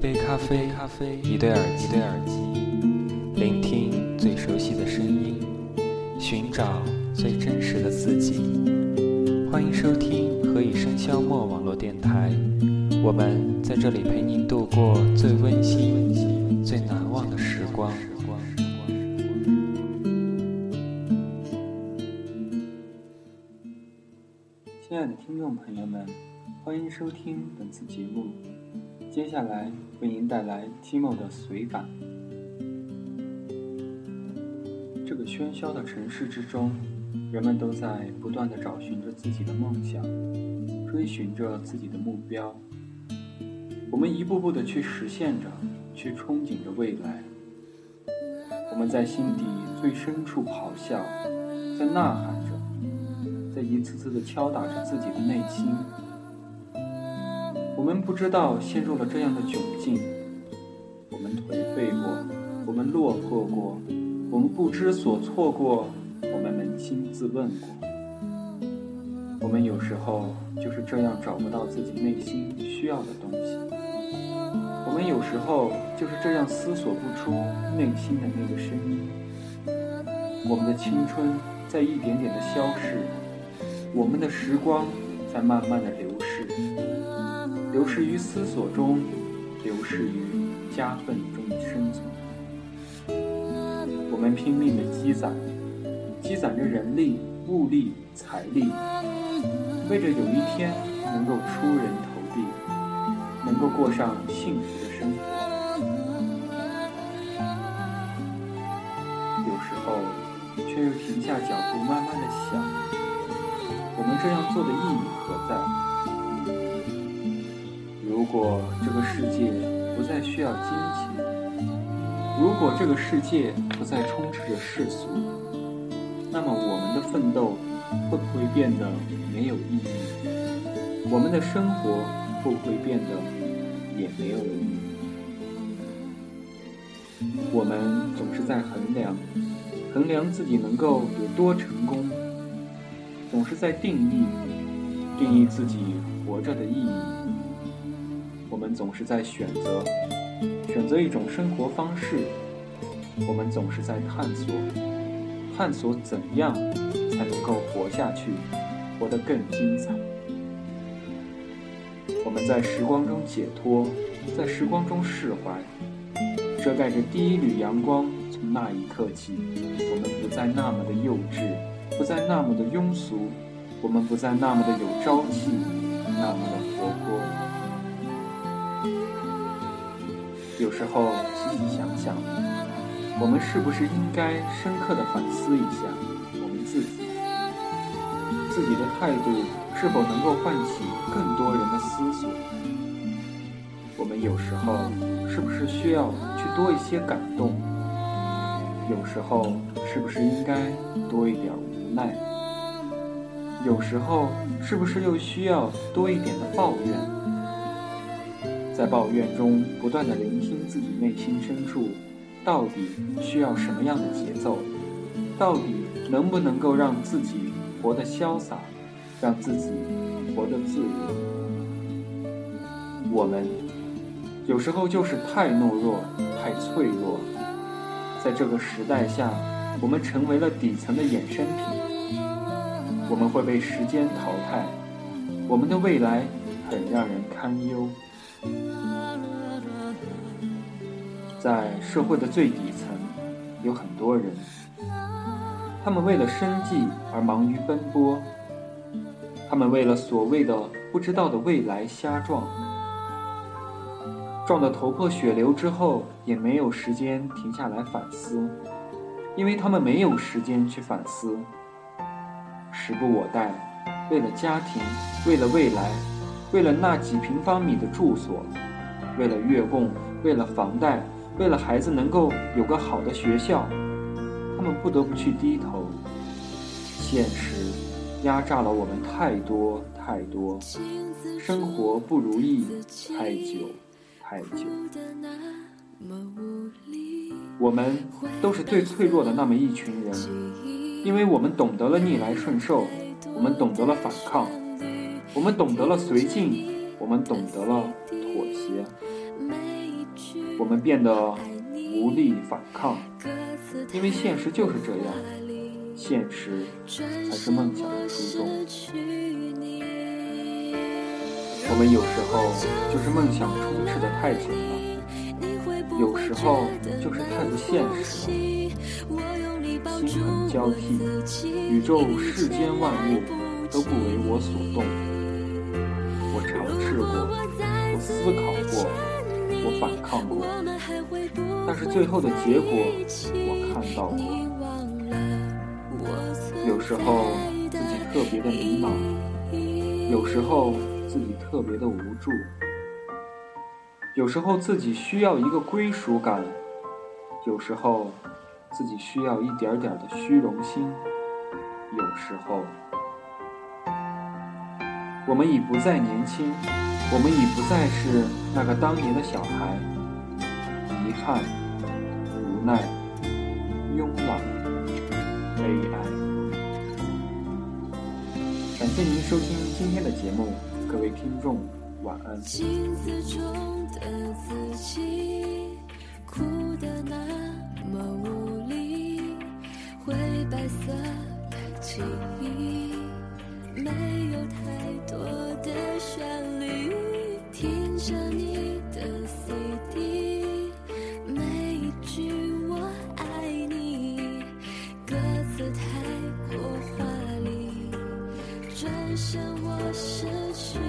一杯咖啡，咖啡，一对耳机，一对耳机，聆听最熟悉的声音，寻找最真实的自己。欢迎收听《何以笙箫默》网络电台，我们在这里陪您度过最温馨、最难忘的时光。亲爱的听众朋友们，欢迎收听本次节目。接下来为您带来 Timo 的随感。这个喧嚣的城市之中，人们都在不断的找寻着自己的梦想，追寻着自己的目标。我们一步步的去实现着，去憧憬着未来。我们在心底最深处咆哮，在呐喊着，在一次次的敲打着自己的内心。我们不知道陷入了这样的窘境，我们颓废过，我们落魄过，我们不知所措过，我们扪心自问过。我们有时候就是这样找不到自己内心需要的东西，我们有时候就是这样思索不出内心的那个声音。我们的青春在一点点的消逝，我们的时光在慢慢的流逝。流逝于思索中，流逝于夹缝中的生存。我们拼命的积攒，积攒着人力、物力、财力，为着有一天能够出人头地，能够过上幸福的生活。有时候，却又停下脚步，慢慢的想：我们这样做的意义何在？如果这个世界不再需要金钱，如果这个世界不再充斥着世俗，那么我们的奋斗会不会变得没有意义？我们的生活会不会变得也没有意义？我们总是在衡量，衡量自己能够有多成功，总是在定义，定义自己活着的意义。我们总是在选择，选择一种生活方式。我们总是在探索，探索怎样才能够活下去，活得更精彩。我们在时光中解脱，在时光中释怀，遮盖着第一缕阳光。从那一刻起，我们不再那么的幼稚，不再那么的庸俗，我们不再那么的有朝气，那么的活泼。有时候细细想想，我们是不是应该深刻的反思一下我们自己，自己的态度是否能够唤起更多人的思索？我们有时候是不是需要去多一些感动？有时候是不是应该多一点无奈？有时候是不是又需要多一点的抱怨？在抱怨中不断的聆听自己内心深处，到底需要什么样的节奏？到底能不能够让自己活得潇洒，让自己活得自由？我们有时候就是太懦弱，太脆弱。在这个时代下，我们成为了底层的衍生品，我们会被时间淘汰，我们的未来很让人堪忧。在社会的最底层，有很多人，他们为了生计而忙于奔波，他们为了所谓的不知道的未来瞎撞，撞得头破血流之后，也没有时间停下来反思，因为他们没有时间去反思。时不我待，为了家庭，为了未来。为了那几平方米的住所，为了月供，为了房贷，为了孩子能够有个好的学校，他们不得不去低头。现实压榨了我们太多太多，生活不如意太久太久。我们都是最脆弱的那么一群人，因为我们懂得了逆来顺受，我们懂得了反抗。我们懂得了随境，我们懂得了妥协，我们变得无力反抗，因为现实就是这样，现实才是梦想的初衷。我们有时候就是梦想充斥的太久了，有时候就是太不现实了。星辰交替，宇宙世间万物都不为我所动。我尝试过，我思考过，我反抗过，但是最后的结果我看到过。有时候自己特别的迷茫，有时候自己特别的无助，有时候自己需要一个归属感，有时候自己需要一点点的虚荣心，有时候。我们已不再年轻，我们已不再是那个当年的小孩。遗憾、无奈、慵懒、悲哀。感谢您收听今天的节目，各位听众，晚安。没有太着你的 CD，每一句我爱你，歌词太过华丽，转身我失去